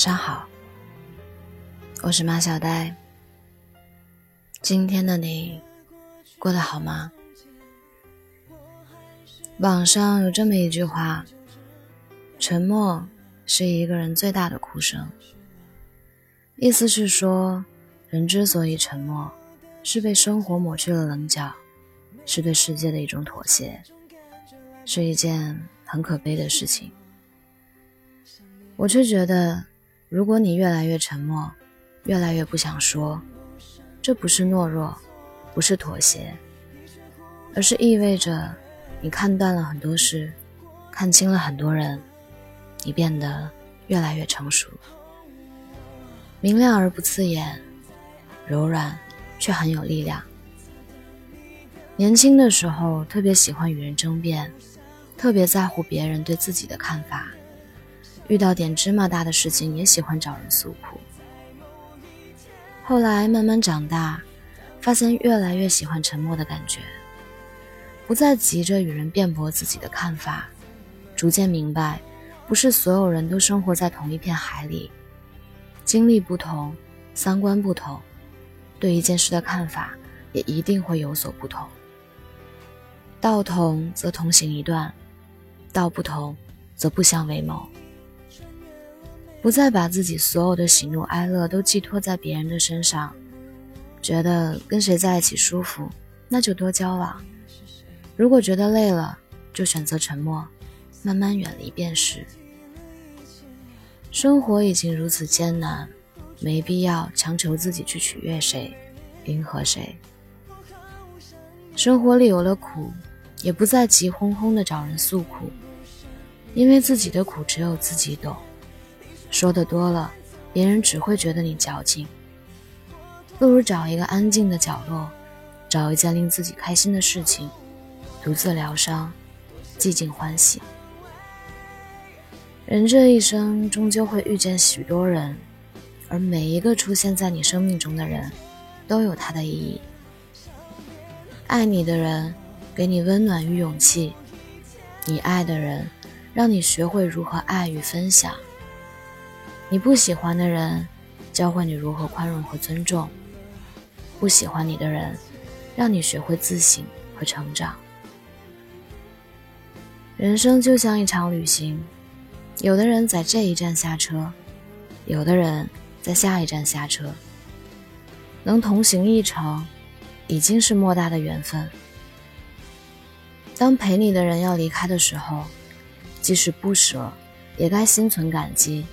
晚上好，我是马小呆。今天的你过得好吗？网上有这么一句话：“沉默是一个人最大的哭声。”意思是说，人之所以沉默，是被生活抹去了棱角，是对世界的一种妥协，是一件很可悲的事情。我却觉得。如果你越来越沉默，越来越不想说，这不是懦弱，不是妥协，而是意味着你看淡了很多事，看清了很多人，你变得越来越成熟，明亮而不刺眼，柔软却很有力量。年轻的时候特别喜欢与人争辩，特别在乎别人对自己的看法。遇到点芝麻大的事情，也喜欢找人诉苦。后来慢慢长大，发现越来越喜欢沉默的感觉，不再急着与人辩驳自己的看法，逐渐明白，不是所有人都生活在同一片海里，经历不同，三观不同，对一件事的看法也一定会有所不同。道同则同行一段，道不同则不相为谋。不再把自己所有的喜怒哀乐都寄托在别人的身上，觉得跟谁在一起舒服，那就多交往；如果觉得累了，就选择沉默，慢慢远离便是。生活已经如此艰难，没必要强求自己去取悦谁，迎合谁。生活里有了苦，也不再急哄哄的找人诉苦，因为自己的苦只有自己懂。说的多了，别人只会觉得你矫情。不如找一个安静的角落，找一件令自己开心的事情，独自疗伤，寂静欢喜。人这一生终究会遇见许多人，而每一个出现在你生命中的人，都有他的意义。爱你的人，给你温暖与勇气；你爱的人，让你学会如何爱与分享。你不喜欢的人，教会你如何宽容和尊重；不喜欢你的人，让你学会自省和成长。人生就像一场旅行，有的人在这一站下车，有的人在下一站下车。能同行一程，已经是莫大的缘分。当陪你的人要离开的时候，即使不舍，也该心存感激。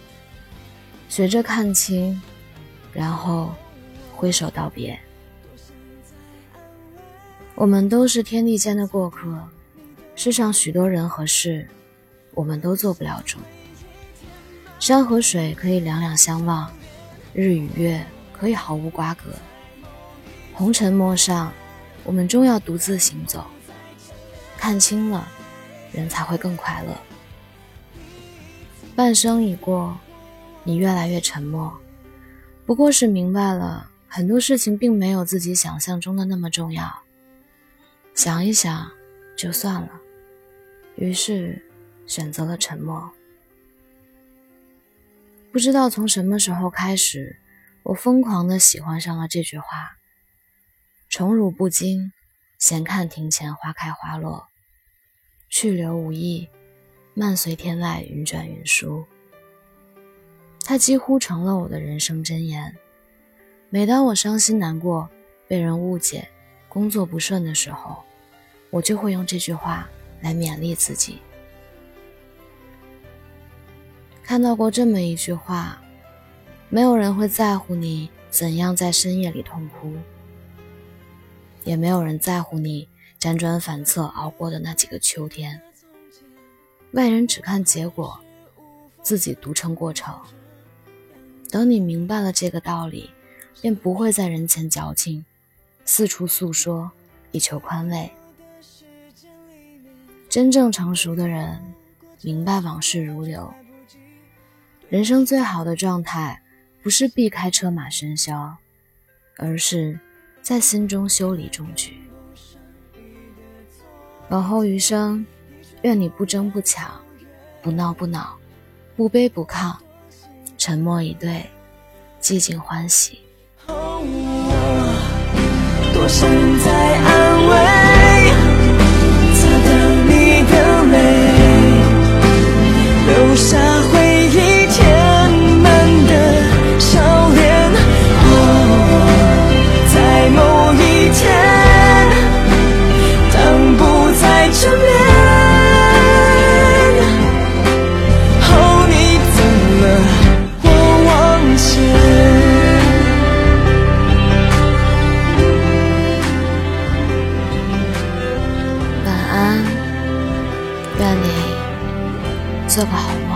学着看清，然后挥手道别。我们都是天地间的过客，世上许多人和事，我们都做不了主。山和水可以两两相望，日与月可以毫无瓜葛。红尘陌上，我们终要独自行走。看清了，人才会更快乐。半生已过。你越来越沉默，不过是明白了很多事情并没有自己想象中的那么重要。想一想，就算了。于是选择了沉默。不知道从什么时候开始，我疯狂的喜欢上了这句话：“宠辱不惊，闲看庭前花开花落；去留无意，漫随天外云卷云舒。”它几乎成了我的人生箴言。每当我伤心难过、被人误解、工作不顺的时候，我就会用这句话来勉励自己。看到过这么一句话：没有人会在乎你怎样在深夜里痛哭，也没有人在乎你辗转反侧熬过的那几个秋天。外人只看结果，自己独撑过程。等你明白了这个道理，便不会在人前矫情，四处诉说以求宽慰。真正成熟的人，明白往事如流。人生最好的状态，不是避开车马喧嚣，而是在心中修理中举。往后余生，愿你不争不抢，不闹不恼，不卑不亢。沉默以对，寂静欢喜。多想再安慰，擦掉你的泪，留下做个好。